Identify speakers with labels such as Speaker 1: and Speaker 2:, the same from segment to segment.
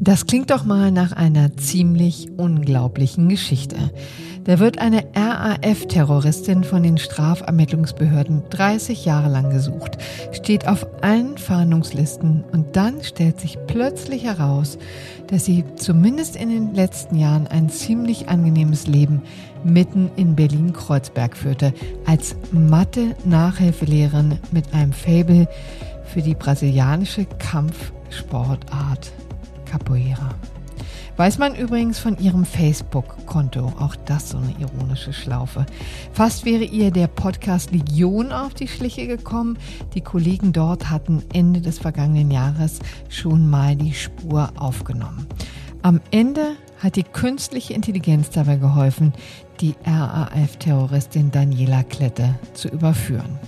Speaker 1: Das klingt doch mal nach einer ziemlich unglaublichen Geschichte. Da wird eine RAF-Terroristin von den Strafermittlungsbehörden 30 Jahre lang gesucht, steht auf allen Fahndungslisten und dann stellt sich plötzlich heraus, dass sie zumindest in den letzten Jahren ein ziemlich angenehmes Leben mitten in Berlin-Kreuzberg führte, als Mathe-Nachhilfelehrerin mit einem Fabel für die brasilianische Kampfsportart Capoeira. Weiß man übrigens von ihrem Facebook-Konto, auch das so eine ironische Schlaufe. Fast wäre ihr der Podcast Legion auf die Schliche gekommen. Die Kollegen dort hatten Ende des vergangenen Jahres schon mal die Spur aufgenommen. Am Ende hat die künstliche Intelligenz dabei geholfen, die RAF-Terroristin Daniela Klette zu überführen.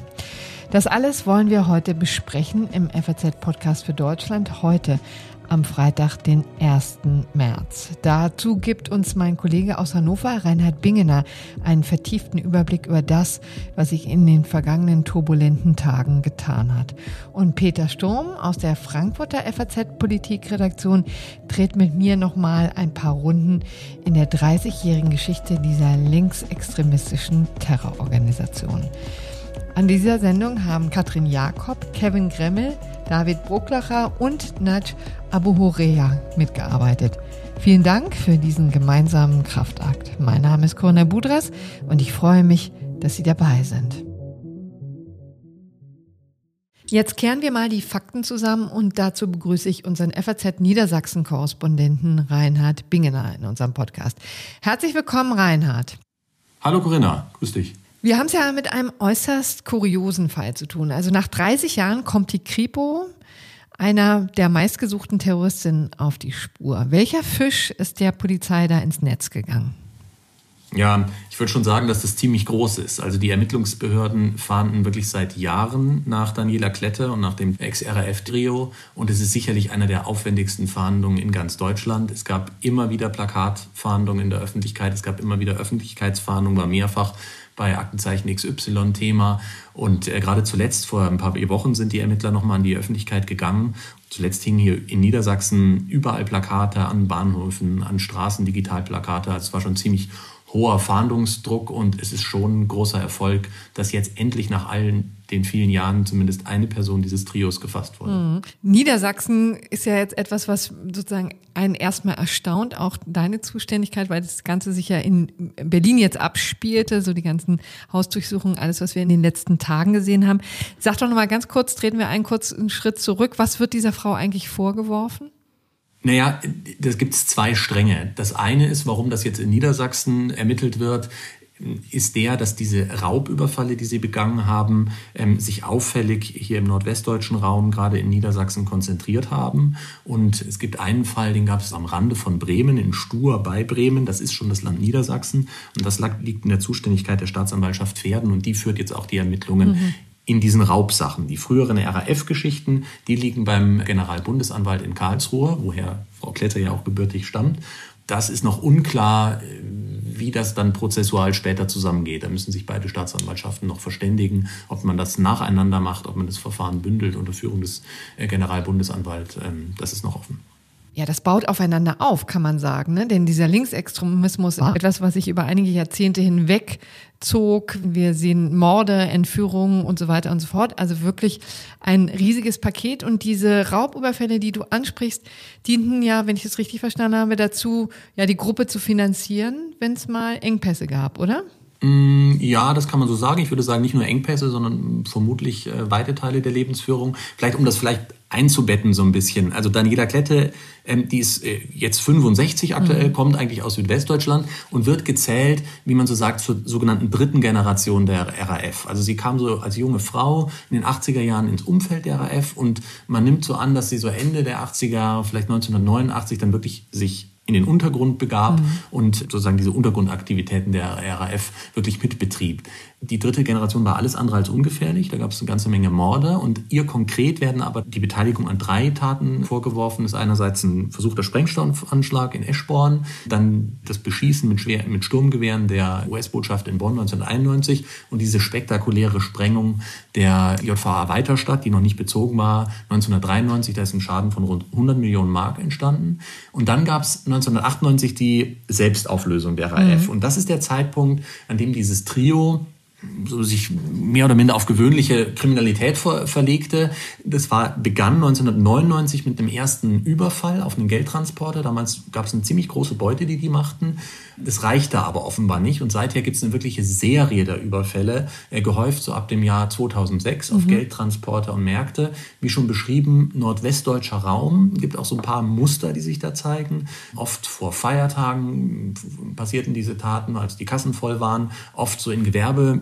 Speaker 1: Das alles wollen wir heute besprechen im FAZ-Podcast für Deutschland. Heute am Freitag, den 1. März. Dazu gibt uns mein Kollege aus Hannover, Reinhard Bingener, einen vertieften Überblick über das, was sich in den vergangenen turbulenten Tagen getan hat. Und Peter Sturm aus der Frankfurter FAZ-Politikredaktion dreht mit mir nochmal ein paar Runden in der 30-jährigen Geschichte dieser linksextremistischen Terrororganisation. An dieser Sendung haben Katrin Jakob, Kevin Gremmel, David Brucklacher und Naj Abu Horea mitgearbeitet. Vielen Dank für diesen gemeinsamen Kraftakt. Mein Name ist Corinna Budras und ich freue mich, dass Sie dabei sind. Jetzt kehren wir mal die Fakten zusammen und dazu begrüße ich unseren FAZ Niedersachsen-Korrespondenten Reinhard Bingener in unserem Podcast. Herzlich willkommen, Reinhard.
Speaker 2: Hallo Corinna, grüß dich.
Speaker 1: Wir haben es ja mit einem äußerst kuriosen Fall zu tun. Also nach 30 Jahren kommt die Kripo, einer der meistgesuchten Terroristinnen, auf die Spur. Welcher Fisch ist der Polizei da ins Netz gegangen?
Speaker 2: Ja, ich würde schon sagen, dass das ziemlich groß ist. Also die Ermittlungsbehörden fahnden wirklich seit Jahren nach Daniela Klette und nach dem Ex-RAF-Trio. Und es ist sicherlich einer der aufwendigsten Fahndungen in ganz Deutschland. Es gab immer wieder Plakatfahndungen in der Öffentlichkeit. Es gab immer wieder Öffentlichkeitsfahndungen, war mehrfach bei Aktenzeichen XY Thema. Und äh, gerade zuletzt, vor ein paar Wochen, sind die Ermittler nochmal an die Öffentlichkeit gegangen. Zuletzt hingen hier in Niedersachsen überall Plakate an Bahnhöfen, an Straßen, Digitalplakate. Es war schon ziemlich hoher Fahndungsdruck und es ist schon ein großer Erfolg, dass jetzt endlich nach allen den vielen Jahren zumindest eine Person dieses Trios gefasst wurde. Mhm.
Speaker 1: Niedersachsen ist ja jetzt etwas, was sozusagen einen erstmal erstaunt, auch deine Zuständigkeit, weil das Ganze sich ja in Berlin jetzt abspielte, so die ganzen Hausdurchsuchungen, alles, was wir in den letzten Tagen gesehen haben. Sag doch nochmal ganz kurz, treten wir einen kurzen Schritt zurück. Was wird dieser Frau eigentlich vorgeworfen?
Speaker 2: Naja, das gibt es zwei Stränge. Das eine ist, warum das jetzt in Niedersachsen ermittelt wird, ist der, dass diese Raubüberfalle, die sie begangen haben, ähm, sich auffällig hier im nordwestdeutschen Raum, gerade in Niedersachsen, konzentriert haben. Und es gibt einen Fall, den gab es am Rande von Bremen, in Stur bei Bremen. Das ist schon das Land Niedersachsen. Und das liegt in der Zuständigkeit der Staatsanwaltschaft Pferden. Und die führt jetzt auch die Ermittlungen mhm in diesen Raubsachen. Die früheren RAF-Geschichten, die liegen beim Generalbundesanwalt in Karlsruhe, woher Frau Kletter ja auch gebürtig stammt. Das ist noch unklar, wie das dann prozessual später zusammengeht. Da müssen sich beide Staatsanwaltschaften noch verständigen, ob man das nacheinander macht, ob man das Verfahren bündelt unter Führung des äh, Generalbundesanwalts. Ähm, das ist noch offen.
Speaker 1: Ja, das baut aufeinander auf, kann man sagen. Ne? Denn dieser Linksextremismus ist etwas, was sich über einige Jahrzehnte hinweg zog. Wir sehen Morde, Entführungen und so weiter und so fort. Also wirklich ein riesiges Paket. Und diese Raubüberfälle, die du ansprichst, dienten ja, wenn ich es richtig verstanden habe, dazu, ja, die Gruppe zu finanzieren, wenn es mal Engpässe gab, oder?
Speaker 2: Mm, ja, das kann man so sagen. Ich würde sagen, nicht nur Engpässe, sondern vermutlich äh, weite Teile der Lebensführung. Vielleicht, um das vielleicht einzubetten so ein bisschen. Also Daniela Klette, ähm, die ist äh, jetzt 65 aktuell, mhm. kommt eigentlich aus Südwestdeutschland und wird gezählt, wie man so sagt, zur sogenannten dritten Generation der RAF. Also sie kam so als junge Frau in den 80er Jahren ins Umfeld der RAF und man nimmt so an, dass sie so Ende der 80er Jahre, vielleicht 1989, dann wirklich sich in den Untergrund begab mhm. und sozusagen diese Untergrundaktivitäten der RAF wirklich mitbetrieb. Die dritte Generation war alles andere als ungefährlich. Da gab es eine ganze Menge Morde. Und ihr konkret werden aber die Beteiligung an drei Taten vorgeworfen. Das ist einerseits ein versuchter Sprengstoffanschlag in Eschborn, dann das Beschießen mit, Schwer mit Sturmgewehren der US-Botschaft in Bonn 1991 und diese spektakuläre Sprengung der JVA Weiterstadt, die noch nicht bezogen war, 1993. Da ist ein Schaden von rund 100 Millionen Mark entstanden. Und dann gab es 1998 die Selbstauflösung der RAF. Mhm. Und das ist der Zeitpunkt, an dem dieses Trio so sich mehr oder minder auf gewöhnliche Kriminalität ver verlegte. Das war, begann 1999 mit dem ersten Überfall auf einen Geldtransporter. Damals gab es eine ziemlich große Beute, die die machten. Das reichte aber offenbar nicht und seither gibt es eine wirkliche Serie der Überfälle, äh, gehäuft so ab dem Jahr 2006 auf mhm. Geldtransporter und Märkte. Wie schon beschrieben, nordwestdeutscher Raum, gibt auch so ein paar Muster, die sich da zeigen. Oft vor Feiertagen passierten diese Taten, als die Kassen voll waren, oft so in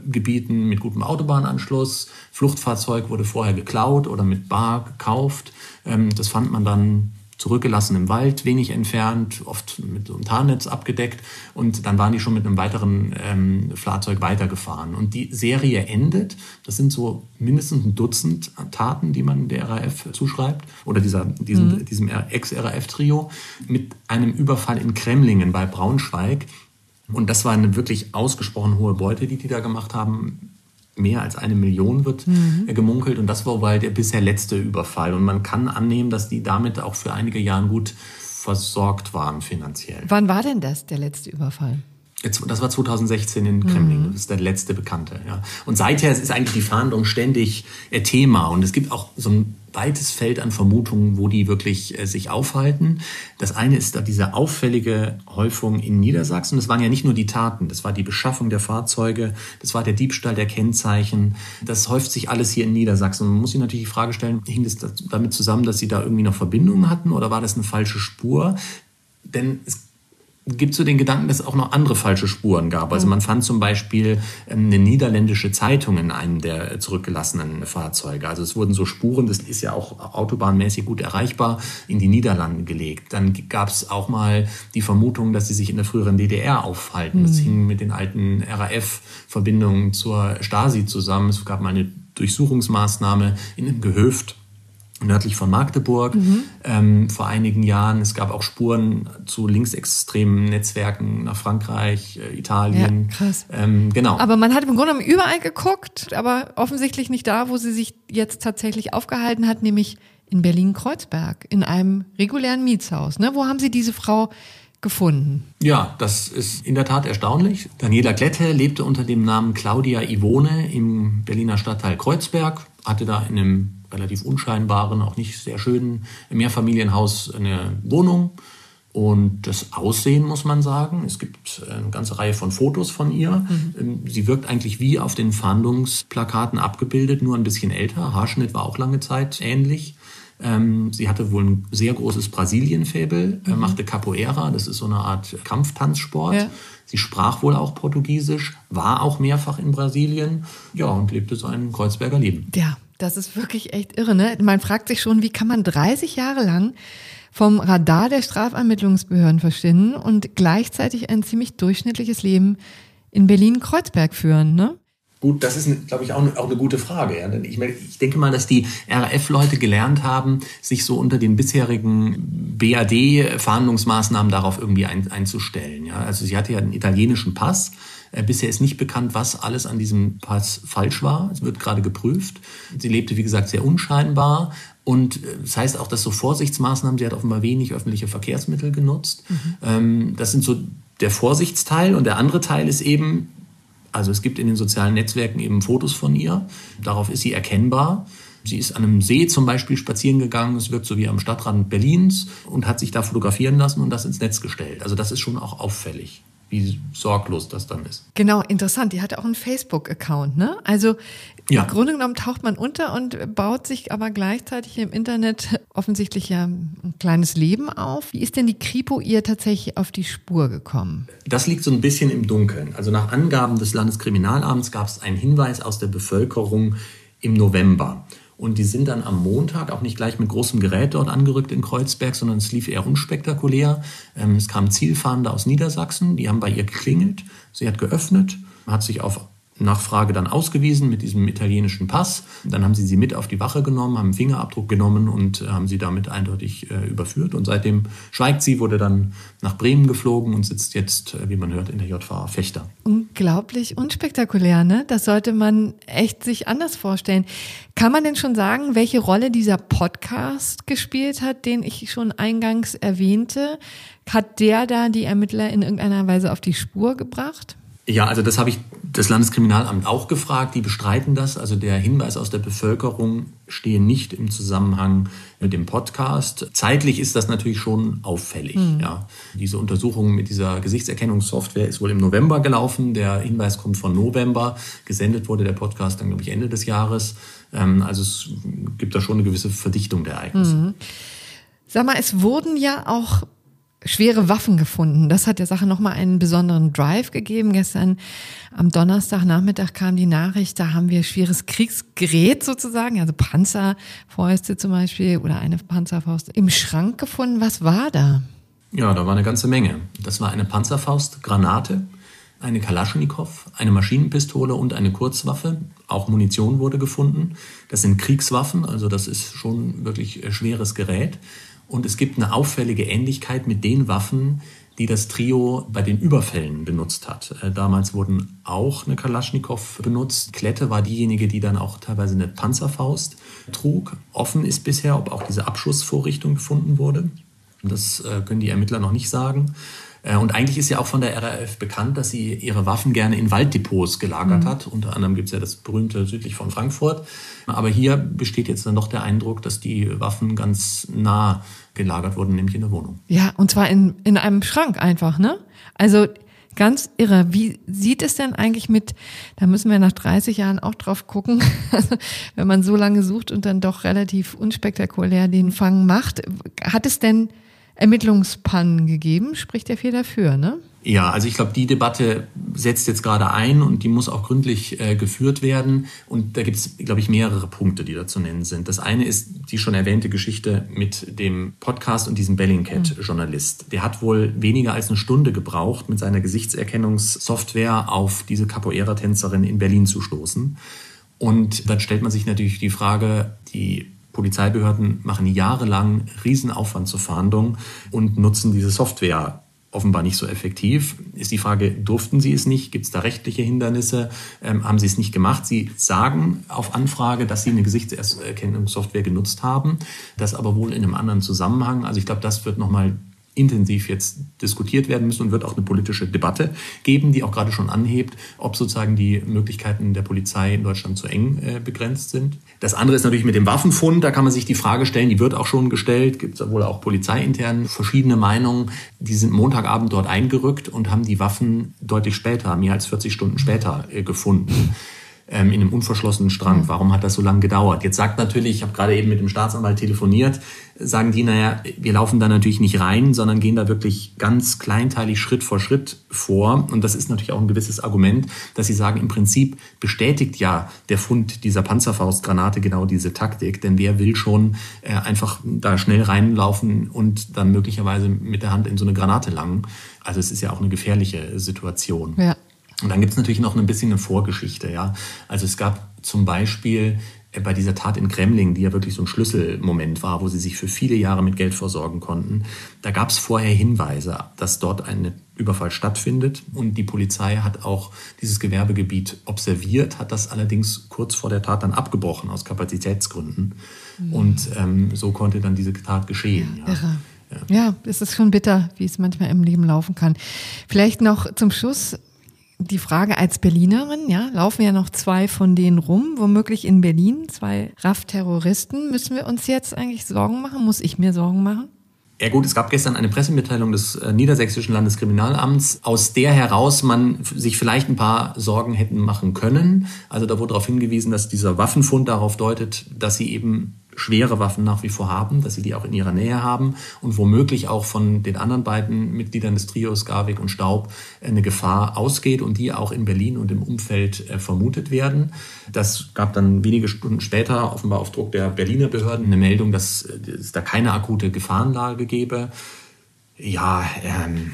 Speaker 2: Gewerbegebieten mit gutem Autobahnanschluss. Fluchtfahrzeug wurde vorher geklaut oder mit Bar gekauft. Ähm, das fand man dann zurückgelassen im Wald, wenig entfernt, oft mit so einem Tarnnetz abgedeckt. Und dann waren die schon mit einem weiteren ähm, Fahrzeug weitergefahren. Und die Serie endet, das sind so mindestens ein Dutzend Taten, die man der RAF zuschreibt, oder dieser, diesem, mhm. diesem Ex-RAF-Trio, mit einem Überfall in Kremlingen bei Braunschweig. Und das war eine wirklich ausgesprochen hohe Beute, die die da gemacht haben mehr als eine Million wird mhm. gemunkelt. Und das war wohl der bisher letzte Überfall. Und man kann annehmen, dass die damit auch für einige Jahre gut versorgt waren finanziell.
Speaker 1: Wann war denn das, der letzte Überfall?
Speaker 2: Das war 2016 in Kremlin. Mhm. Das ist der letzte Bekannte. Ja. Und seither ist eigentlich die Fahndung ständig äh, Thema. Und es gibt auch so ein weites Feld an Vermutungen, wo die wirklich äh, sich aufhalten. Das eine ist da diese auffällige Häufung in Niedersachsen. Das waren ja nicht nur die Taten, das war die Beschaffung der Fahrzeuge, das war der Diebstahl der Kennzeichen. Das häuft sich alles hier in Niedersachsen. Man muss sich natürlich die Frage stellen, hing das damit zusammen, dass sie da irgendwie noch Verbindungen hatten oder war das eine falsche Spur? Denn es gibt so den Gedanken, dass es auch noch andere falsche Spuren gab. Also man fand zum Beispiel ähm, eine niederländische Zeitung in einem der zurückgelassenen Fahrzeuge. Also es wurden so Spuren, das ist ja auch autobahnmäßig gut erreichbar, in die Niederlande gelegt. Dann gab es auch mal die Vermutung, dass sie sich in der früheren DDR aufhalten. Das mhm. hing mit den alten RAF-Verbindungen zur Stasi zusammen. Es gab mal eine Durchsuchungsmaßnahme in einem Gehöft nördlich von Magdeburg mhm. ähm, vor einigen Jahren. Es gab auch Spuren zu linksextremen Netzwerken nach Frankreich, äh, Italien.
Speaker 1: Ja, krass. Ähm, genau. Aber man hat im Grunde genommen überall geguckt, aber offensichtlich nicht da, wo sie sich jetzt tatsächlich aufgehalten hat, nämlich in Berlin-Kreuzberg, in einem regulären Mietshaus. Ne? Wo haben Sie diese Frau gefunden.
Speaker 2: Ja, das ist in der Tat erstaunlich. Daniela Klette lebte unter dem Namen Claudia Ivone im Berliner Stadtteil Kreuzberg, hatte da in einem relativ unscheinbaren, auch nicht sehr schönen Mehrfamilienhaus eine Wohnung. Und das Aussehen muss man sagen, es gibt eine ganze Reihe von Fotos von ihr. Mhm. Ähm, sie wirkt eigentlich wie auf den Fahndungsplakaten abgebildet, nur ein bisschen älter. Haarschnitt war auch lange Zeit ähnlich. Ähm, sie hatte wohl ein sehr großes Brasilien-Faible, mhm. machte Capoeira, das ist so eine Art Kampftanzsport. Ja. Sie sprach wohl auch Portugiesisch, war auch mehrfach in Brasilien, ja, und lebte so ein Kreuzberger Leben.
Speaker 1: Ja, das ist wirklich echt irre, ne? Man fragt sich schon, wie kann man 30 Jahre lang vom Radar der Strafermittlungsbehörden verschwinden und gleichzeitig ein ziemlich durchschnittliches Leben in Berlin-Kreuzberg führen, ne?
Speaker 2: Gut, das ist, glaube ich, auch eine, auch eine gute Frage. Ja. Ich, ich denke mal, dass die RAF-Leute gelernt haben, sich so unter den bisherigen BAD-Verhandlungsmaßnahmen darauf irgendwie ein, einzustellen. Ja. Also sie hatte ja einen italienischen Pass bisher ist nicht bekannt, was alles an diesem Pass falsch war. Es wird gerade geprüft. Sie lebte, wie gesagt, sehr unscheinbar. Und äh, das heißt auch, dass so Vorsichtsmaßnahmen, sie hat offenbar wenig öffentliche Verkehrsmittel genutzt. Mhm. Ähm, das sind so der Vorsichtsteil. Und der andere Teil ist eben, also es gibt in den sozialen Netzwerken eben Fotos von ihr. Darauf ist sie erkennbar. Sie ist an einem See zum Beispiel spazieren gegangen, es wirkt so wie am Stadtrand Berlins und hat sich da fotografieren lassen und das ins Netz gestellt. Also das ist schon auch auffällig wie sorglos das dann ist.
Speaker 1: Genau, interessant. Die hatte auch einen Facebook-Account, ne? Also ja. im Grunde genommen taucht man unter und baut sich aber gleichzeitig im Internet offensichtlich ja ein kleines Leben auf. Wie ist denn die Kripo ihr tatsächlich auf die Spur gekommen?
Speaker 2: Das liegt so ein bisschen im Dunkeln. Also nach Angaben des Landeskriminalamts gab es einen Hinweis aus der Bevölkerung im November. Und die sind dann am Montag auch nicht gleich mit großem Gerät dort angerückt in Kreuzberg, sondern es lief eher unspektakulär. Ähm, es kamen Zielfahnder aus Niedersachsen, die haben bei ihr geklingelt. Sie hat geöffnet, hat sich auf Nachfrage dann ausgewiesen mit diesem italienischen Pass. Dann haben sie sie mit auf die Wache genommen, haben einen Fingerabdruck genommen und äh, haben sie damit eindeutig äh, überführt. Und seitdem schweigt sie, wurde dann nach Bremen geflogen und sitzt jetzt, äh, wie man hört, in der JVA Fechter.
Speaker 1: Unglaublich unspektakulär, ne? Das sollte man echt sich anders vorstellen. Kann man denn schon sagen, welche Rolle dieser Podcast gespielt hat, den ich schon eingangs erwähnte? Hat der da die Ermittler in irgendeiner Weise auf die Spur gebracht?
Speaker 2: Ja, also das habe ich das Landeskriminalamt auch gefragt. Die bestreiten das. Also der Hinweis aus der Bevölkerung stehe nicht im Zusammenhang mit dem Podcast. Zeitlich ist das natürlich schon auffällig. Mhm. Ja. Diese Untersuchung mit dieser Gesichtserkennungssoftware ist wohl im November gelaufen. Der Hinweis kommt von November. Gesendet wurde der Podcast dann, glaube ich, Ende des Jahres. Ähm, also es gibt da schon eine gewisse Verdichtung der Ereignisse. Mhm.
Speaker 1: Sag mal, es wurden ja auch schwere Waffen gefunden. Das hat der Sache nochmal einen besonderen Drive gegeben. Gestern am Donnerstagnachmittag kam die Nachricht, da haben wir schweres Kriegsgerät sozusagen, also Panzerfäuste zum Beispiel oder eine Panzerfaust im Schrank gefunden. Was war da?
Speaker 2: Ja, da war eine ganze Menge. Das war eine Panzerfaust, Granate, eine Kalaschnikow, eine Maschinenpistole und eine Kurzwaffe. Auch Munition wurde gefunden. Das sind Kriegswaffen, also das ist schon wirklich schweres Gerät. Und es gibt eine auffällige Ähnlichkeit mit den Waffen, die das Trio bei den Überfällen benutzt hat. Äh, damals wurden auch eine Kalaschnikow benutzt. Klette war diejenige, die dann auch teilweise eine Panzerfaust trug. Offen ist bisher, ob auch diese Abschussvorrichtung gefunden wurde. Das äh, können die Ermittler noch nicht sagen. Äh, und eigentlich ist ja auch von der RAF bekannt, dass sie ihre Waffen gerne in Walddepots gelagert mhm. hat. Unter anderem gibt es ja das berühmte südlich von Frankfurt. Aber hier besteht jetzt dann doch der Eindruck, dass die Waffen ganz nah gelagert wurden, nämlich in der Wohnung.
Speaker 1: Ja, und zwar in, in einem Schrank einfach, ne? Also ganz irre. Wie sieht es denn eigentlich mit, da müssen wir nach 30 Jahren auch drauf gucken, wenn man so lange sucht und dann doch relativ unspektakulär den Fang macht. Hat es denn Ermittlungspannen gegeben, spricht ja viel dafür, ne?
Speaker 2: Ja, also ich glaube, die Debatte setzt jetzt gerade ein und die muss auch gründlich äh, geführt werden. Und da gibt es, glaube ich, mehrere Punkte, die da zu nennen sind. Das eine ist die schon erwähnte Geschichte mit dem Podcast und diesem Bellingcat-Journalist. Der hat wohl weniger als eine Stunde gebraucht, mit seiner Gesichtserkennungssoftware auf diese Capoeira-Tänzerin in Berlin zu stoßen. Und dann stellt man sich natürlich die Frage, die Polizeibehörden machen jahrelang Riesenaufwand zur Fahndung und nutzen diese Software offenbar nicht so effektiv. Ist die Frage, durften sie es nicht? Gibt es da rechtliche Hindernisse? Ähm, haben sie es nicht gemacht? Sie sagen auf Anfrage, dass sie eine Gesichtserkennungssoftware genutzt haben, das aber wohl in einem anderen Zusammenhang. Also ich glaube, das wird nochmal intensiv jetzt diskutiert werden müssen und wird auch eine politische Debatte geben, die auch gerade schon anhebt, ob sozusagen die Möglichkeiten der Polizei in Deutschland zu eng äh, begrenzt sind. Das andere ist natürlich mit dem Waffenfund, da kann man sich die Frage stellen, die wird auch schon gestellt, gibt es wohl auch polizeiintern verschiedene Meinungen. Die sind Montagabend dort eingerückt und haben die Waffen deutlich später, mehr als 40 Stunden später äh, gefunden ähm, in einem unverschlossenen Strang. Warum hat das so lange gedauert? Jetzt sagt natürlich, ich habe gerade eben mit dem Staatsanwalt telefoniert, sagen die, naja, wir laufen da natürlich nicht rein, sondern gehen da wirklich ganz kleinteilig Schritt vor Schritt vor. Und das ist natürlich auch ein gewisses Argument, dass sie sagen, im Prinzip bestätigt ja der Fund dieser Panzerfaustgranate genau diese Taktik. Denn wer will schon äh, einfach da schnell reinlaufen und dann möglicherweise mit der Hand in so eine Granate langen? Also es ist ja auch eine gefährliche Situation. Ja. Und dann gibt es natürlich noch ein bisschen eine Vorgeschichte. Ja? Also es gab zum Beispiel äh, bei dieser Tat in Kremling, die ja wirklich so ein Schlüsselmoment war, wo sie sich für viele Jahre mit Geld versorgen konnten, da gab es vorher Hinweise, dass dort ein Überfall stattfindet. Und die Polizei hat auch dieses Gewerbegebiet observiert, hat das allerdings kurz vor der Tat dann abgebrochen aus Kapazitätsgründen. Mhm. Und ähm, so konnte dann diese Tat geschehen. Ja.
Speaker 1: Ja. Ja, es ist schon bitter, wie es manchmal im Leben laufen kann. Vielleicht noch zum Schluss die Frage als Berlinerin, ja, laufen ja noch zwei von denen rum, womöglich in Berlin, zwei RAF-Terroristen. Müssen wir uns jetzt eigentlich Sorgen machen? Muss ich mir Sorgen machen?
Speaker 2: Ja gut, es gab gestern eine Pressemitteilung des äh, Niedersächsischen Landeskriminalamts, aus der heraus man sich vielleicht ein paar Sorgen hätten machen können. Also da wurde darauf hingewiesen, dass dieser Waffenfund darauf deutet, dass sie eben schwere Waffen nach wie vor haben, dass sie die auch in ihrer Nähe haben und womöglich auch von den anderen beiden Mitgliedern des Trios, Garwig und Staub, eine Gefahr ausgeht und die auch in Berlin und im Umfeld äh, vermutet werden. Das gab dann wenige Stunden später, offenbar auf Druck der Berliner Behörden, eine Meldung, dass es da keine akute Gefahrenlage gebe. Ja, ähm,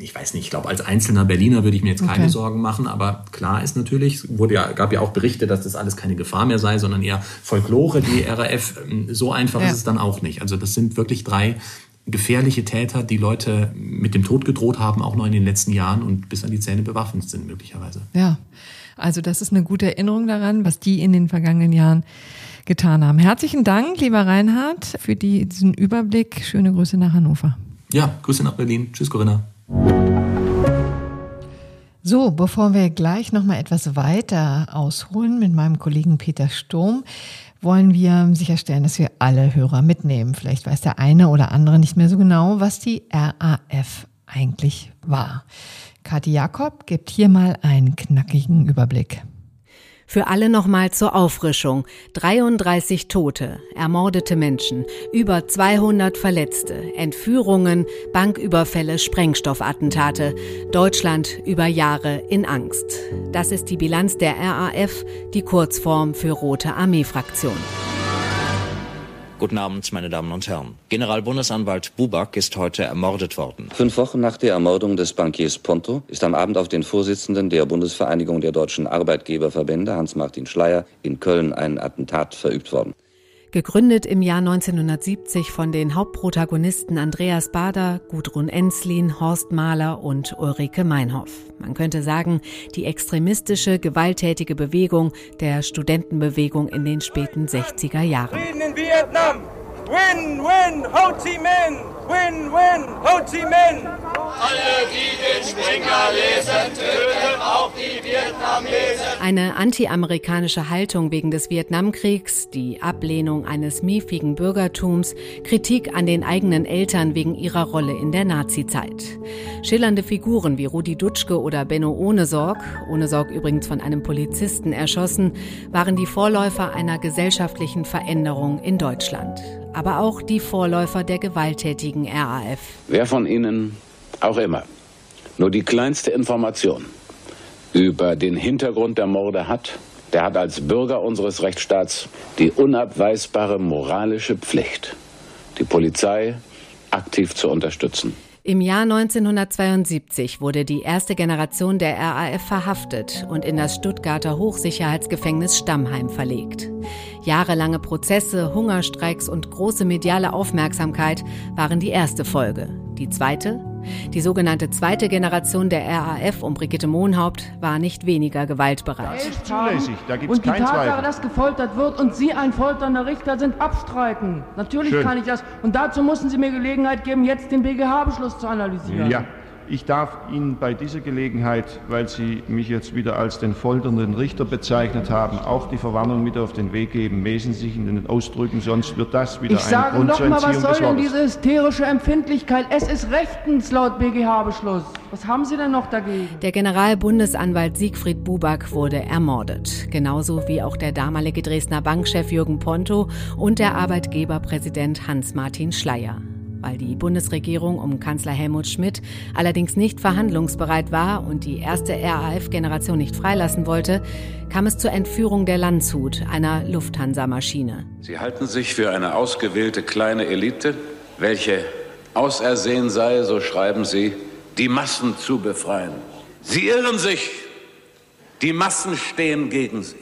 Speaker 2: ich weiß nicht, ich glaube, als einzelner Berliner würde ich mir jetzt keine okay. Sorgen machen, aber klar ist natürlich, wurde ja, gab ja auch Berichte, dass das alles keine Gefahr mehr sei, sondern eher Folklore, die RAF. So einfach ja. ist es dann auch nicht. Also das sind wirklich drei gefährliche Täter, die Leute mit dem Tod gedroht haben, auch noch in den letzten Jahren und bis an die Zähne bewaffnet sind möglicherweise.
Speaker 1: Ja, also das ist eine gute Erinnerung daran, was die in den vergangenen Jahren getan haben. Herzlichen Dank, lieber Reinhard, für diesen Überblick. Schöne Grüße nach Hannover.
Speaker 2: Ja, Grüße nach Berlin. Tschüss, Corinna.
Speaker 1: So, bevor wir gleich noch mal etwas weiter ausholen mit meinem Kollegen Peter Sturm, wollen wir sicherstellen, dass wir alle Hörer mitnehmen. Vielleicht weiß der eine oder andere nicht mehr so genau, was die RAF eigentlich war. Kathi Jakob gibt hier mal einen knackigen Überblick.
Speaker 3: Für alle nochmal zur Auffrischung. 33 Tote, ermordete Menschen, über 200 Verletzte, Entführungen, Banküberfälle, Sprengstoffattentate. Deutschland über Jahre in Angst. Das ist die Bilanz der RAF, die Kurzform für Rote Armee-Fraktion.
Speaker 4: Guten Abend, meine Damen und Herren. Generalbundesanwalt Buback ist heute ermordet worden.
Speaker 5: Fünf Wochen nach der Ermordung des Bankiers Ponto ist am Abend auf den Vorsitzenden der Bundesvereinigung der deutschen Arbeitgeberverbände, Hans-Martin Schleyer, in Köln ein Attentat verübt worden.
Speaker 3: Gegründet im Jahr 1970 von den Hauptprotagonisten Andreas Bader, Gudrun Enslin, Horst Mahler und Ulrike Meinhoff. Man könnte sagen, die extremistische, gewalttätige Bewegung der Studentenbewegung in den späten 60er Jahren.
Speaker 6: Frieden in Vietnam! Win, win, Ho Chi Minh! Win, win, Ho Chi Minh!
Speaker 7: Alle, die den Springer lesen,
Speaker 3: Eine anti-amerikanische Haltung wegen des Vietnamkriegs, die Ablehnung eines miefigen Bürgertums, Kritik an den eigenen Eltern wegen ihrer Rolle in der Nazizeit. Schillernde Figuren wie Rudi Dutschke oder Benno Ohnesorg, Ohnesorg übrigens von einem Polizisten erschossen, waren die Vorläufer einer gesellschaftlichen Veränderung in Deutschland aber auch die Vorläufer der gewalttätigen RAF.
Speaker 8: Wer von Ihnen auch immer nur die kleinste Information über den Hintergrund der Morde hat, der hat als Bürger unseres Rechtsstaats die unabweisbare moralische Pflicht, die Polizei aktiv zu unterstützen.
Speaker 3: Im Jahr 1972 wurde die erste Generation der RAF verhaftet und in das Stuttgarter Hochsicherheitsgefängnis Stammheim verlegt. Jahrelange Prozesse, Hungerstreiks und große mediale Aufmerksamkeit waren die erste Folge. Die zweite die sogenannte zweite Generation der RAF um Brigitte Mohnhaupt war nicht weniger gewaltbereit.
Speaker 9: zulässig, da gibt's und die Tatsache, Zweifel. dass gefoltert wird und Sie ein folternder Richter sind, abstreiten. Natürlich Schön. kann ich das. Und dazu müssen Sie mir Gelegenheit geben, jetzt den BGH-Beschluss zu analysieren.
Speaker 10: Ja. Ich darf Ihnen bei dieser Gelegenheit, weil Sie mich jetzt wieder als den folternden Richter bezeichnet haben, auch die Verwarnung mit auf den Weg geben. Mesen Sie sich in den Ausdrücken, sonst wird das wieder
Speaker 9: ich
Speaker 10: ein Grund zur
Speaker 9: Entziehung des Wortes. Was soll denn diese hysterische Empfindlichkeit? Es ist rechtens laut BGH-Beschluss. Was haben Sie denn noch dagegen?
Speaker 3: Der Generalbundesanwalt Siegfried Buback wurde ermordet. Genauso wie auch der damalige Dresdner Bankchef Jürgen Ponto und der Arbeitgeberpräsident Hans-Martin Schleyer. Weil die Bundesregierung um Kanzler Helmut Schmidt allerdings nicht verhandlungsbereit war und die erste RAF-Generation nicht freilassen wollte, kam es zur Entführung der Landshut, einer Lufthansa-Maschine.
Speaker 8: Sie halten sich für eine ausgewählte kleine Elite, welche ausersehen sei, so schreiben Sie, die Massen zu befreien. Sie irren sich. Die Massen stehen gegen Sie.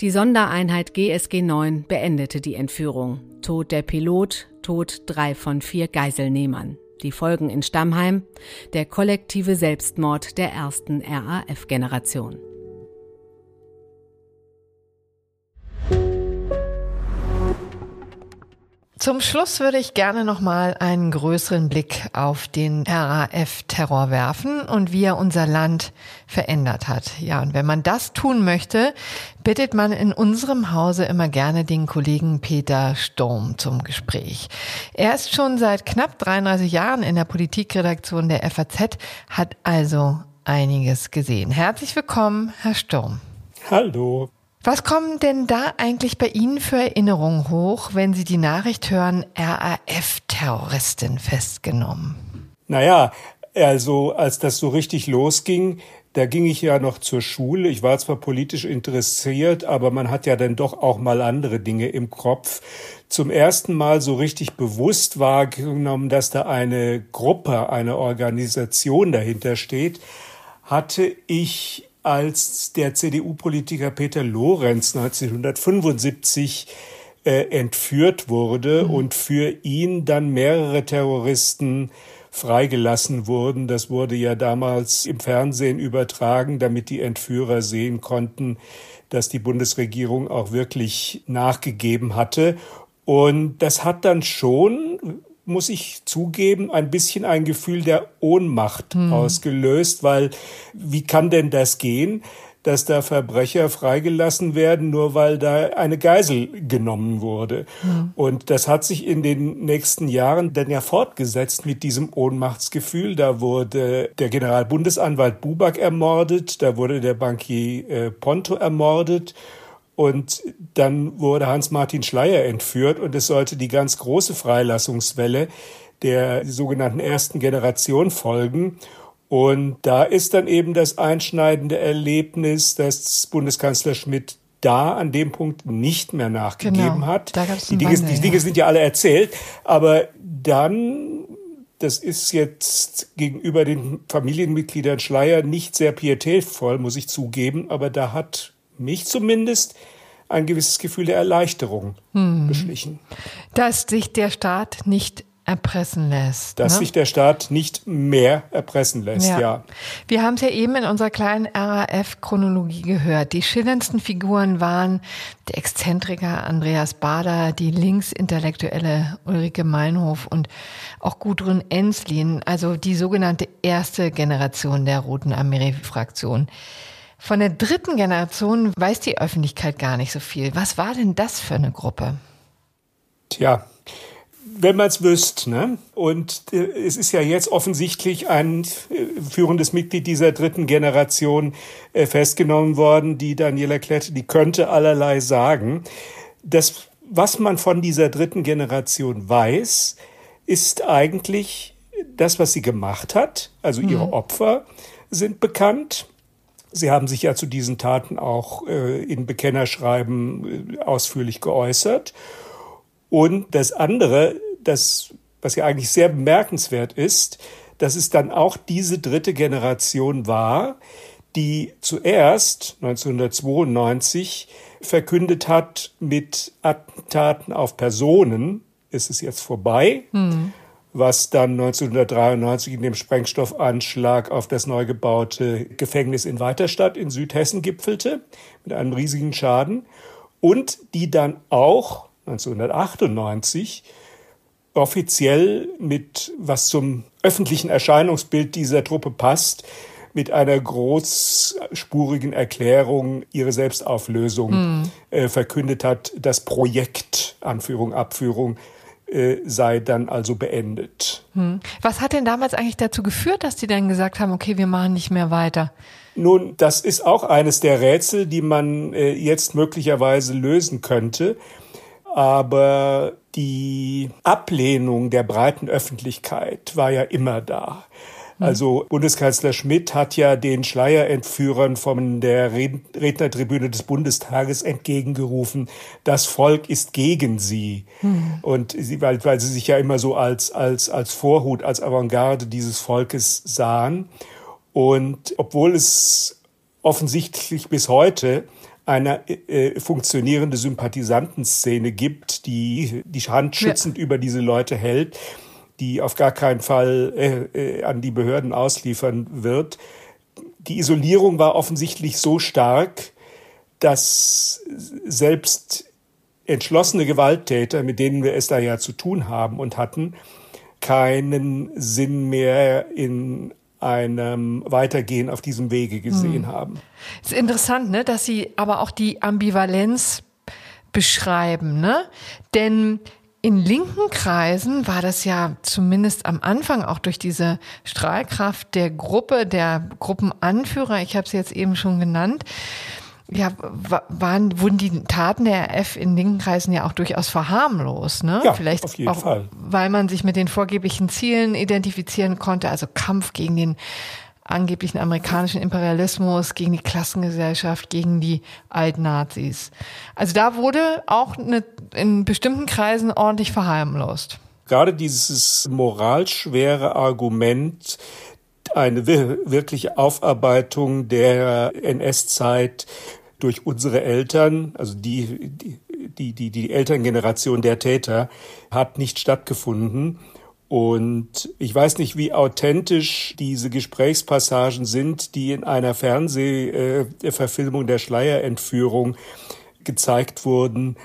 Speaker 3: Die Sondereinheit GSG 9 beendete die Entführung. Tod der Pilot, Tod drei von vier Geiselnehmern. Die Folgen in Stammheim, der kollektive Selbstmord der ersten RAF-Generation.
Speaker 1: Zum Schluss würde ich gerne noch mal einen größeren Blick auf den RAF-Terror werfen und wie er unser Land verändert hat. Ja, und wenn man das tun möchte, bittet man in unserem Hause immer gerne den Kollegen Peter Sturm zum Gespräch. Er ist schon seit knapp 33 Jahren in der Politikredaktion der FAZ, hat also einiges gesehen. Herzlich willkommen, Herr Sturm.
Speaker 11: Hallo.
Speaker 1: Was kommen denn da eigentlich bei Ihnen für Erinnerungen hoch, wenn Sie die Nachricht hören, RAF-Terroristin festgenommen?
Speaker 11: Naja, also als das so richtig losging, Da ging ich ja noch zur Schule. Ich war zwar politisch interessiert, aber man hat ja dann doch auch mal andere Dinge im Kopf. Zum ersten Mal so richtig bewusst wahrgenommen, dass da eine Gruppe, eine Organisation dahinter steht, hatte ich als der CDU-Politiker Peter Lorenz 1975 äh, entführt wurde mhm. und für ihn dann mehrere Terroristen freigelassen wurden. Das wurde ja damals im Fernsehen übertragen, damit die Entführer sehen konnten, dass die Bundesregierung auch wirklich nachgegeben hatte. Und das hat dann schon, muss ich zugeben, ein bisschen ein Gefühl der Ohnmacht hm. ausgelöst, weil wie kann denn das gehen? dass da Verbrecher freigelassen werden, nur weil da eine Geisel genommen wurde. Mhm. Und das hat sich in den nächsten Jahren dann ja fortgesetzt mit diesem Ohnmachtsgefühl. Da wurde der Generalbundesanwalt Buback ermordet, da wurde der Bankier äh, Ponto ermordet. Und dann wurde Hans-Martin Schleier entführt und es sollte die ganz große Freilassungswelle der sogenannten ersten Generation folgen. Und da ist dann eben das einschneidende Erlebnis, dass Bundeskanzler Schmidt da an dem Punkt nicht mehr nachgegeben genau, hat. Die Dinge, Wandel, die Dinge ja. sind ja alle erzählt, aber dann, das ist jetzt gegenüber den Familienmitgliedern Schleier nicht sehr pietätvoll, muss ich zugeben, aber da hat mich zumindest ein gewisses Gefühl der Erleichterung hm. beschlichen.
Speaker 1: Dass sich der Staat nicht erpressen lässt.
Speaker 11: Dass ne? sich der Staat nicht mehr erpressen lässt, ja. ja.
Speaker 1: Wir haben es ja eben in unserer kleinen RAF-Chronologie gehört. Die schillerndsten Figuren waren der Exzentriker Andreas Bader, die linksintellektuelle Ulrike Meinhof und auch Gudrun Enslin, also die sogenannte erste Generation der Roten Armee-Fraktion. Von der dritten Generation weiß die Öffentlichkeit gar nicht so viel. Was war denn das für eine Gruppe?
Speaker 11: Tja, wenn man es wüsste. Ne? Und äh, es ist ja jetzt offensichtlich ein äh, führendes Mitglied dieser dritten Generation äh, festgenommen worden, die Daniela Klette, die könnte allerlei sagen. Das, was man von dieser dritten Generation weiß, ist eigentlich das, was sie gemacht hat. Also ihre mhm. Opfer sind bekannt. Sie haben sich ja zu diesen Taten auch äh, in Bekennerschreiben äh, ausführlich geäußert. Und das andere, das, was ja eigentlich sehr bemerkenswert ist, dass es dann auch diese dritte Generation war, die zuerst 1992 verkündet hat, mit Attentaten auf Personen ist es jetzt vorbei, hm. Was dann 1993 in dem Sprengstoffanschlag auf das neu gebaute Gefängnis in Weiterstadt in Südhessen gipfelte, mit einem riesigen Schaden, und die dann auch 1998 offiziell mit, was zum öffentlichen Erscheinungsbild dieser Truppe passt, mit einer großspurigen Erklärung ihre Selbstauflösung hm. äh, verkündet hat. Das Projekt, Anführung, Abführung, äh, sei dann also beendet.
Speaker 1: Hm. Was hat denn damals eigentlich dazu geführt, dass die dann gesagt haben, okay, wir machen nicht mehr weiter?
Speaker 11: Nun, das ist auch eines der Rätsel, die man äh, jetzt möglicherweise lösen könnte aber die Ablehnung der breiten Öffentlichkeit war ja immer da. Hm. Also Bundeskanzler Schmidt hat ja den Schleierentführern von der Rednertribüne des Bundestages entgegengerufen, das Volk ist gegen sie. Mhm. Und sie, weil, weil sie sich ja immer so als, als, als Vorhut, als Avantgarde dieses Volkes sahen. Und obwohl es offensichtlich bis heute eine äh, funktionierende Sympathisantenszene gibt, die die Hand schützend ja. über diese Leute hält, die auf gar keinen Fall äh, äh, an die Behörden ausliefern wird. Die Isolierung war offensichtlich so stark, dass selbst entschlossene Gewalttäter, mit denen wir es da ja zu tun haben und hatten, keinen Sinn mehr in einem Weitergehen auf diesem Wege gesehen hm. haben.
Speaker 1: Es ist interessant, ne, dass Sie aber auch die Ambivalenz beschreiben, ne? Denn in linken Kreisen war das ja zumindest am Anfang auch durch diese Strahlkraft der Gruppe, der Gruppenanführer, ich habe es jetzt eben schon genannt, ja, waren, wurden die Taten der RF in linken Kreisen ja auch durchaus verharmlost, ne?
Speaker 11: Ja, Vielleicht auf jeden auch, Fall.
Speaker 1: weil man sich mit den vorgeblichen Zielen identifizieren konnte, also Kampf gegen den angeblichen amerikanischen Imperialismus, gegen die Klassengesellschaft, gegen die Altnazis. Also da wurde auch eine, in bestimmten Kreisen ordentlich verharmlost.
Speaker 11: Gerade dieses moralschwere Argument, eine wirkliche Aufarbeitung der NS-Zeit durch unsere Eltern, also die, die, die, die Elterngeneration der Täter, hat nicht stattgefunden. Und ich weiß nicht, wie authentisch diese Gesprächspassagen sind, die in einer Fernsehverfilmung der Schleierentführung gezeigt wurden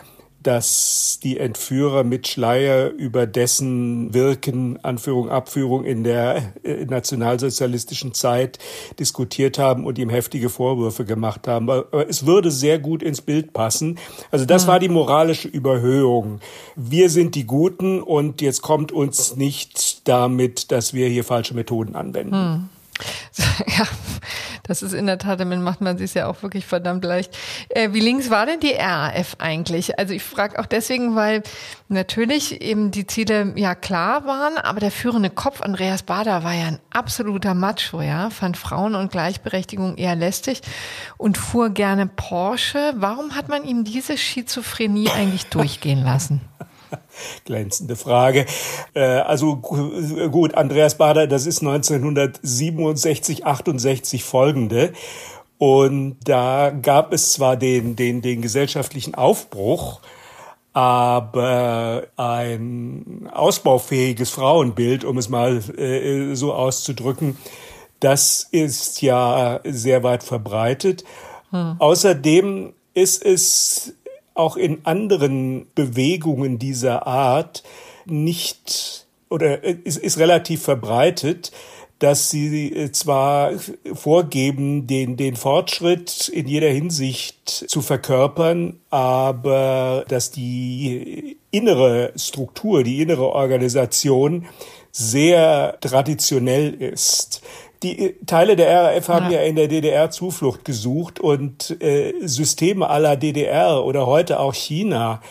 Speaker 11: dass die Entführer mit Schleier über dessen Wirken, Anführung, Abführung in der äh, nationalsozialistischen Zeit diskutiert haben und ihm heftige Vorwürfe gemacht haben. Aber es würde sehr gut ins Bild passen. Also das war die moralische Überhöhung. Wir sind die Guten und jetzt kommt uns nicht damit, dass wir hier falsche Methoden anwenden. Hm.
Speaker 1: Ja, das ist in der Tat, damit macht man sich ja auch wirklich verdammt leicht. Äh, wie links war denn die RAF eigentlich? Also ich frage auch deswegen, weil natürlich eben die Ziele ja klar waren, aber der führende Kopf Andreas Bader war ja ein absoluter Macho, ja, fand Frauen und Gleichberechtigung eher lästig und fuhr gerne Porsche. Warum hat man ihm diese Schizophrenie eigentlich durchgehen lassen?
Speaker 11: Glänzende Frage. Äh, also gut, Andreas Bader, das ist 1967, 68 folgende. Und da gab es zwar den, den, den gesellschaftlichen Aufbruch, aber ein ausbaufähiges Frauenbild, um es mal äh, so auszudrücken, das ist ja sehr weit verbreitet. Hm. Außerdem ist es auch in anderen Bewegungen dieser Art nicht oder ist, ist relativ verbreitet, dass sie äh, zwar vorgeben, den, den Fortschritt in jeder Hinsicht zu verkörpern, aber dass die innere Struktur, die innere Organisation sehr traditionell ist die Teile der RAF haben ja. ja in der DDR Zuflucht gesucht und äh, Systeme aller DDR oder heute auch China,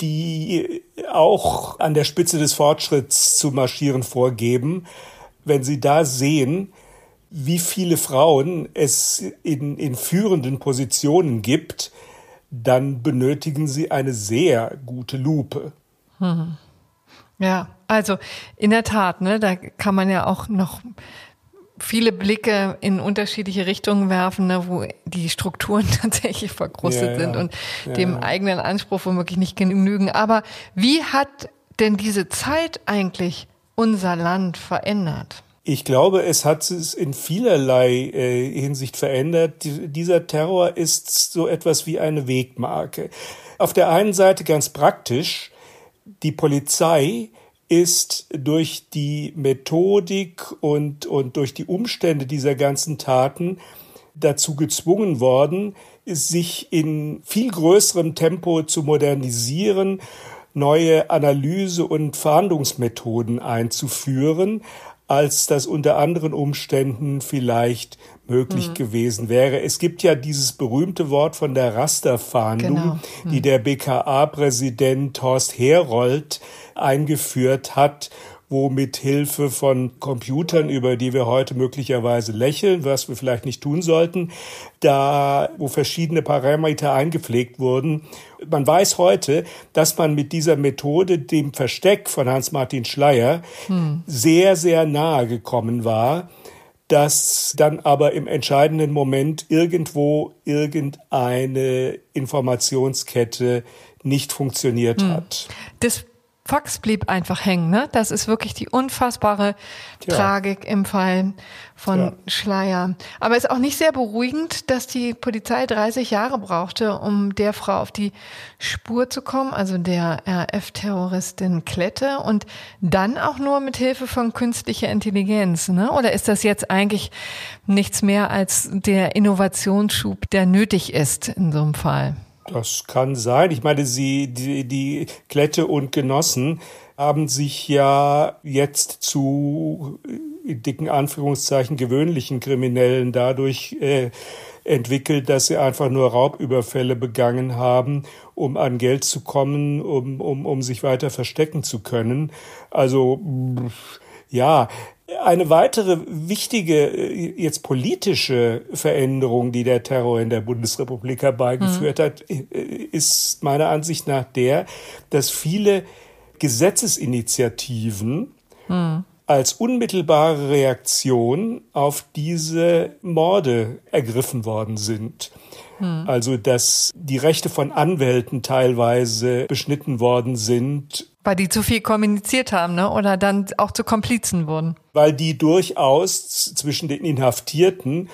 Speaker 11: die auch an der Spitze des Fortschritts zu marschieren vorgeben, wenn sie da sehen, wie viele Frauen es in, in führenden Positionen gibt, dann benötigen sie eine sehr gute Lupe.
Speaker 1: Hm. Ja, also in der Tat, ne, da kann man ja auch noch viele Blicke in unterschiedliche Richtungen werfen, ne, wo die Strukturen tatsächlich verkrustet ja, sind und ja, dem eigenen Anspruch womöglich nicht genügen. Aber wie hat denn diese Zeit eigentlich unser Land verändert?
Speaker 11: Ich glaube, es hat es in vielerlei äh, Hinsicht verändert. Die, dieser Terror ist so etwas wie eine Wegmarke. Auf der einen Seite ganz praktisch, die Polizei ist durch die Methodik und, und durch die Umstände dieser ganzen Taten dazu gezwungen worden, sich in viel größerem Tempo zu modernisieren, neue Analyse- und Fahndungsmethoden einzuführen, als das unter anderen Umständen vielleicht möglich mhm. gewesen wäre. Es gibt ja dieses berühmte Wort von der Rasterfahndung, genau. mhm. die der BKA-Präsident Horst Herold eingeführt hat, wo mit Hilfe von Computern, über die wir heute möglicherweise lächeln, was wir vielleicht nicht tun sollten, da, wo verschiedene Parameter eingepflegt wurden. Man weiß heute, dass man mit dieser Methode dem Versteck von Hans-Martin Schleier hm. sehr, sehr nahe gekommen war dass dann aber im entscheidenden Moment irgendwo irgendeine Informationskette nicht funktioniert hm. hat.
Speaker 1: Das Fax blieb einfach hängen. Ne? Das ist wirklich die unfassbare Tja. Tragik im Fall von ja. Schleier. Aber es ist auch nicht sehr beruhigend, dass die Polizei 30 Jahre brauchte, um der Frau auf die Spur zu kommen, also der RF-Terroristin Klette, und dann auch nur mit Hilfe von künstlicher Intelligenz. Ne? Oder ist das jetzt eigentlich nichts mehr als der Innovationsschub, der nötig ist in so einem Fall?
Speaker 11: Das kann sein. Ich meine, sie, die, die Klette und Genossen haben sich ja jetzt zu in dicken Anführungszeichen gewöhnlichen Kriminellen dadurch äh, entwickelt, dass sie einfach nur Raubüberfälle begangen haben, um an Geld zu kommen, um, um, um sich weiter verstecken zu können. Also Ja, eine weitere wichtige, äh, jetzt politische Veränderung, die der Terror in der Bundesrepublik herbeigeführt mhm. hat, äh, ist meiner Ansicht nach der, dass viele Gesetzesinitiativen mhm. als unmittelbare Reaktion auf diese Morde ergriffen worden sind. Also, dass die Rechte von Anwälten teilweise beschnitten worden sind
Speaker 1: weil die zu viel kommuniziert haben, ne? Oder dann auch zu Komplizen wurden.
Speaker 11: Weil die durchaus zwischen den Inhaftierten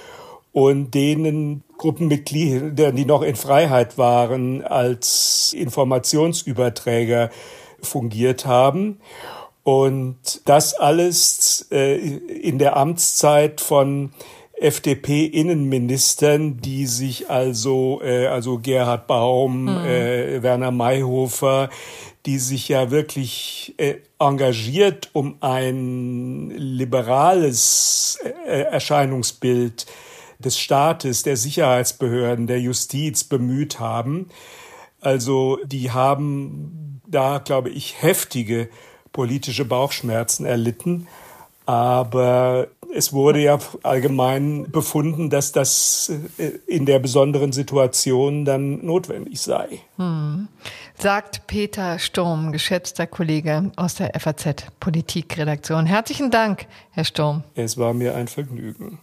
Speaker 11: und denen Gruppenmitgliedern, die noch in Freiheit waren, als Informationsüberträger fungiert haben. Und das alles äh, in der Amtszeit von FDP-Innenministern, die sich also, äh, also Gerhard Baum, hm. äh, Werner Mayhofer, die sich ja wirklich äh, engagiert, um ein liberales äh, Erscheinungsbild des Staates, der Sicherheitsbehörden, der Justiz bemüht haben. Also die haben da, glaube ich, heftige politische Bauchschmerzen erlitten. Aber es wurde ja allgemein befunden, dass das äh, in der besonderen Situation dann notwendig sei. Hm.
Speaker 1: Sagt Peter Sturm, geschätzter Kollege aus der FAZ Politikredaktion. Herzlichen Dank, Herr Sturm.
Speaker 11: Es war mir ein Vergnügen.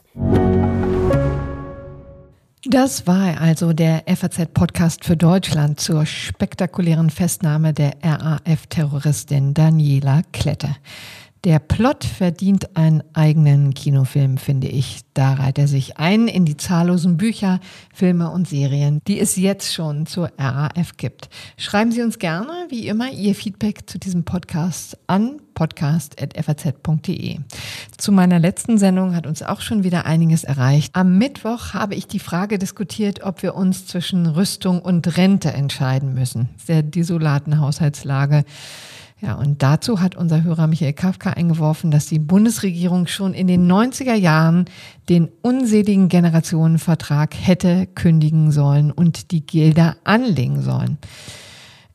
Speaker 1: Das war also der FAZ-Podcast für Deutschland zur spektakulären Festnahme der RAF-Terroristin Daniela Klette. Der Plot verdient einen eigenen Kinofilm, finde ich. Da reiht er sich ein in die zahllosen Bücher, Filme und Serien, die es jetzt schon zur RAF gibt. Schreiben Sie uns gerne, wie immer, Ihr Feedback zu diesem Podcast an podcast.faz.de. Zu meiner letzten Sendung hat uns auch schon wieder einiges erreicht. Am Mittwoch habe ich die Frage diskutiert, ob wir uns zwischen Rüstung und Rente entscheiden müssen. Der desolaten Haushaltslage. Ja, und dazu hat unser Hörer Michael Kafka eingeworfen, dass die Bundesregierung schon in den 90er Jahren den unseligen Generationenvertrag hätte kündigen sollen und die Gelder anlegen sollen.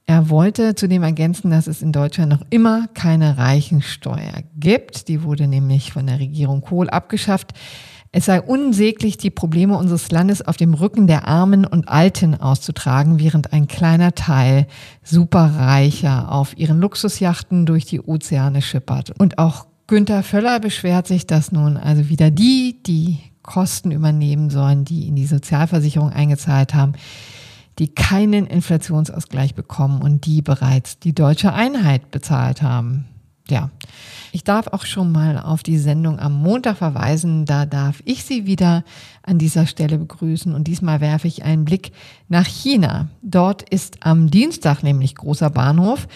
Speaker 1: Er wollte zudem ergänzen, dass es in Deutschland noch immer keine Reichensteuer gibt. Die wurde nämlich von der Regierung Kohl abgeschafft. Es sei unsäglich, die Probleme unseres Landes auf dem Rücken der Armen und Alten auszutragen, während ein kleiner Teil Superreicher auf ihren Luxusjachten durch die Ozeane schippert. Und auch Günther Völler beschwert sich, dass nun also wieder die, die Kosten übernehmen sollen, die in die Sozialversicherung eingezahlt haben, die keinen Inflationsausgleich bekommen und die bereits die deutsche Einheit bezahlt haben. Ja, ich darf auch schon mal auf die Sendung am Montag verweisen. Da darf ich Sie wieder an dieser Stelle begrüßen. Und diesmal werfe ich einen Blick nach China. Dort ist am Dienstag nämlich großer Bahnhof.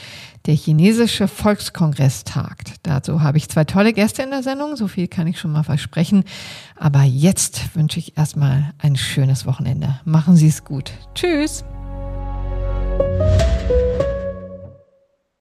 Speaker 1: Der chinesische Volkskongress tagt. Dazu habe ich zwei tolle Gäste in der Sendung. So viel kann ich schon mal versprechen. Aber jetzt wünsche ich erstmal ein schönes Wochenende. Machen Sie es gut. Tschüss.